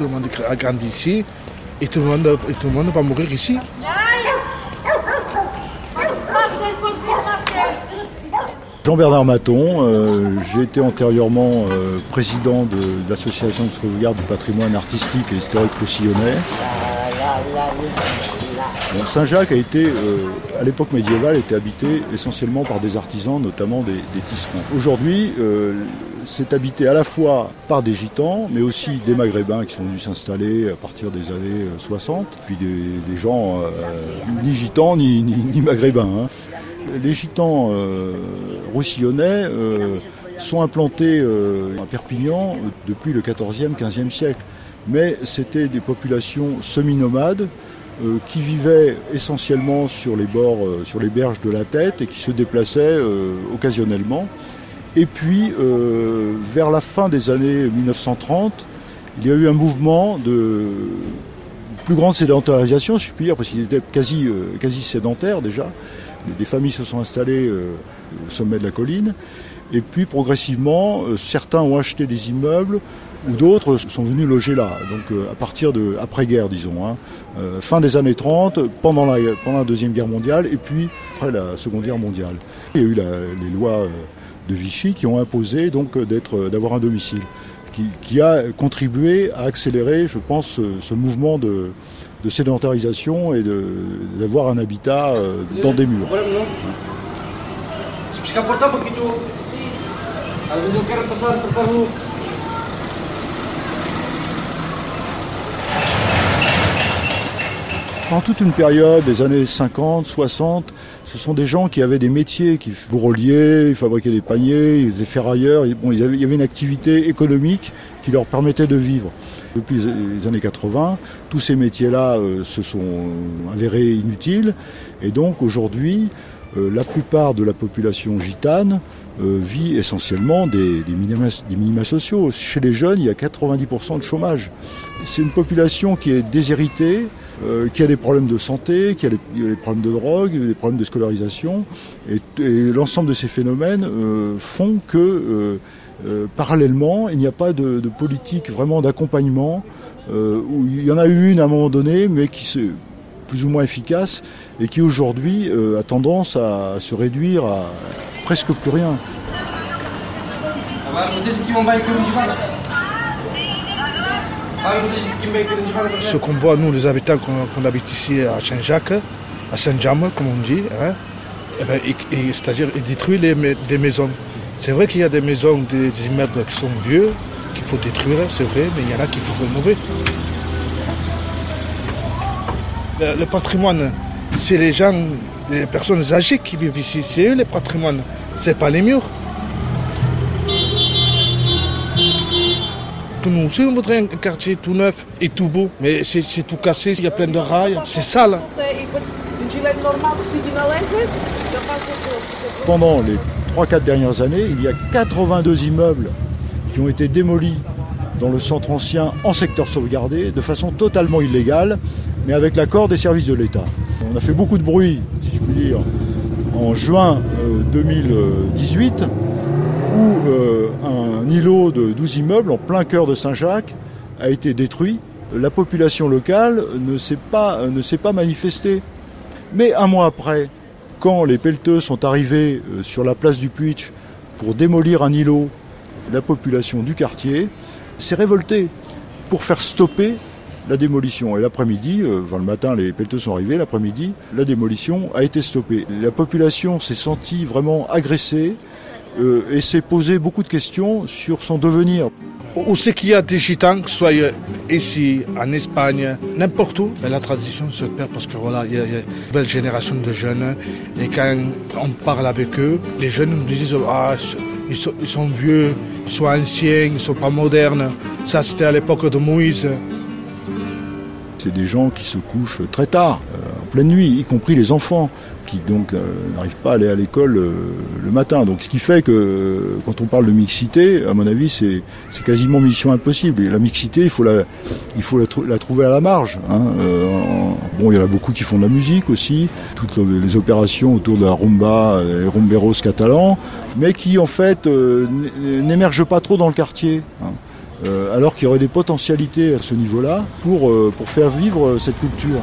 tout le monde a grandi ici, et tout le monde, va mourir ici. Jean-Bernard Maton, euh, j'ai été antérieurement euh, président de, l'association de sauvegarde du patrimoine artistique et historique roussillonnais. Saint-Jacques a été, euh, à l'époque médiévale, était habité essentiellement par des artisans, notamment des, tisserands. Aujourd'hui, c'est habité à la fois par des gitans, mais aussi des maghrébins qui sont venus s'installer à partir des années 60, puis des, gens ni gitans ni, maghrébins. Hein les gitans euh, roussillonnais euh, sont implantés euh, à Perpignan depuis le 14e, 15e siècle. Mais c'était des populations semi-nomades qui vivaient essentiellement sur les bords, sur les berges de la tête et qui se déplaçaient occasionnellement. Et puis, vers la fin des années 1930, il y a eu un mouvement de plus grande sédentarisation, je puis dire, parce qu'ils étaient quasi, quasi sédentaires déjà. Des familles se sont installées euh, au sommet de la colline. Et puis progressivement, euh, certains ont acheté des immeubles ou d'autres sont venus loger là. Donc euh, à partir de après-guerre, disons, hein. fin des années 30, pendant la, pendant la deuxième guerre mondiale et puis après la seconde guerre mondiale. Il y a eu les lois de Vichy qui ont imposé donc d'être, d'avoir un domicile, qui, a contribué à accélérer, je pense, ce mouvement de, de sédentarisation et d'avoir un habitat euh, dans des murs. Pendant toute une période des années 50, 60, ce sont des gens qui avaient des métiers, qui bourreliers, fabriquaient des paniers, ils étaient ferrailleurs. Bon, il y avait une activité économique qui leur permettait de vivre. Depuis les années 80, tous ces métiers-là euh, se sont avérés inutiles et donc aujourd'hui, euh, la plupart de la population gitane euh, vit essentiellement des, minima, sociaux. Chez les jeunes, il y a 90% de chômage. C'est une population qui est déshéritée, qui a des problèmes de santé, qui a des, problèmes de drogue, des problèmes de scolarisation. Et, l'ensemble de ces phénomènes font que euh, parallèlement, il n'y a pas de, politique vraiment d'accompagnement, euh, il y en a eu une à un moment donné, mais qui est plus ou moins efficace, et qui aujourd'hui euh, a tendance à, se réduire à presque plus rien. Ce qu'on voit, nous, les habitants qu'on habite ici à Saint-Jacques, à Saint-James, comme on dit, hein, eh ben, c'est-à-dire détruire les, des maisons. C'est vrai qu'il y a des maisons, des immeubles qui sont vieux, qu'il faut détruire, c'est vrai, mais il y en a qu'il faut rénover. Le, patrimoine, c'est les gens, les personnes âgées qui vivent ici, c'est eux les patrimoines, c'est pas les murs. Nous aussi, on voudrait un quartier tout neuf et tout beau, mais c'est tout cassé, il y a plein de rails, c'est sale. Pendant les 3-4 dernières années, il y a 82 immeubles qui ont été démolis dans le centre ancien en secteur sauvegardé de façon totalement illégale, mais avec l'accord des services de l'État. On a fait beaucoup de bruit, si je puis dire, en juin 2018, euh, où euh, un îlot de 12 immeubles en plein cœur de Saint-Jacques a été détruit. La population locale ne s'est pas, pas manifestée. Mais un mois après, quand les pelleteux sont arrivés euh, sur la place du Puitch pour démolir un îlot, la population du quartier s'est révoltée pour faire stopper la démolition. Et l'après-midi, euh, le matin, les pelleteux sont arrivés, l'après-midi, la démolition a été stoppée. La population s'est sentie vraiment agressée euh, et s'est posé beaucoup de questions sur son devenir. Où c'est qu'il y a des gitans, soit ici, en Espagne, n'importe où, la tradition se perd parce que voilà, il y, a, une nouvelle génération de jeunes et quand on parle avec eux, les jeunes nous disent ah, ils sont, ils sont vieux, ils sont anciens, ils sont pas modernes. Ça c'était à l'époque de Moïse. C'est des gens qui se couchent très tard, pleine nuit, y compris les enfants qui donc euh, n'arrivent pas à aller à l'école euh, le matin. Donc ce qui fait que quand on parle de mixité, à mon avis, c'est quasiment mission impossible. Et la mixité, il faut la, il faut la, trouver à la marge. Hein. bon, il y en a beaucoup qui font de la musique aussi, toutes les opérations autour de la rumba et rumberos catalans, mais qui en fait n'émergent pas trop dans le quartier. Hein. alors qu'il y aurait des potentialités à ce niveau-là pour, pour faire vivre cette culture.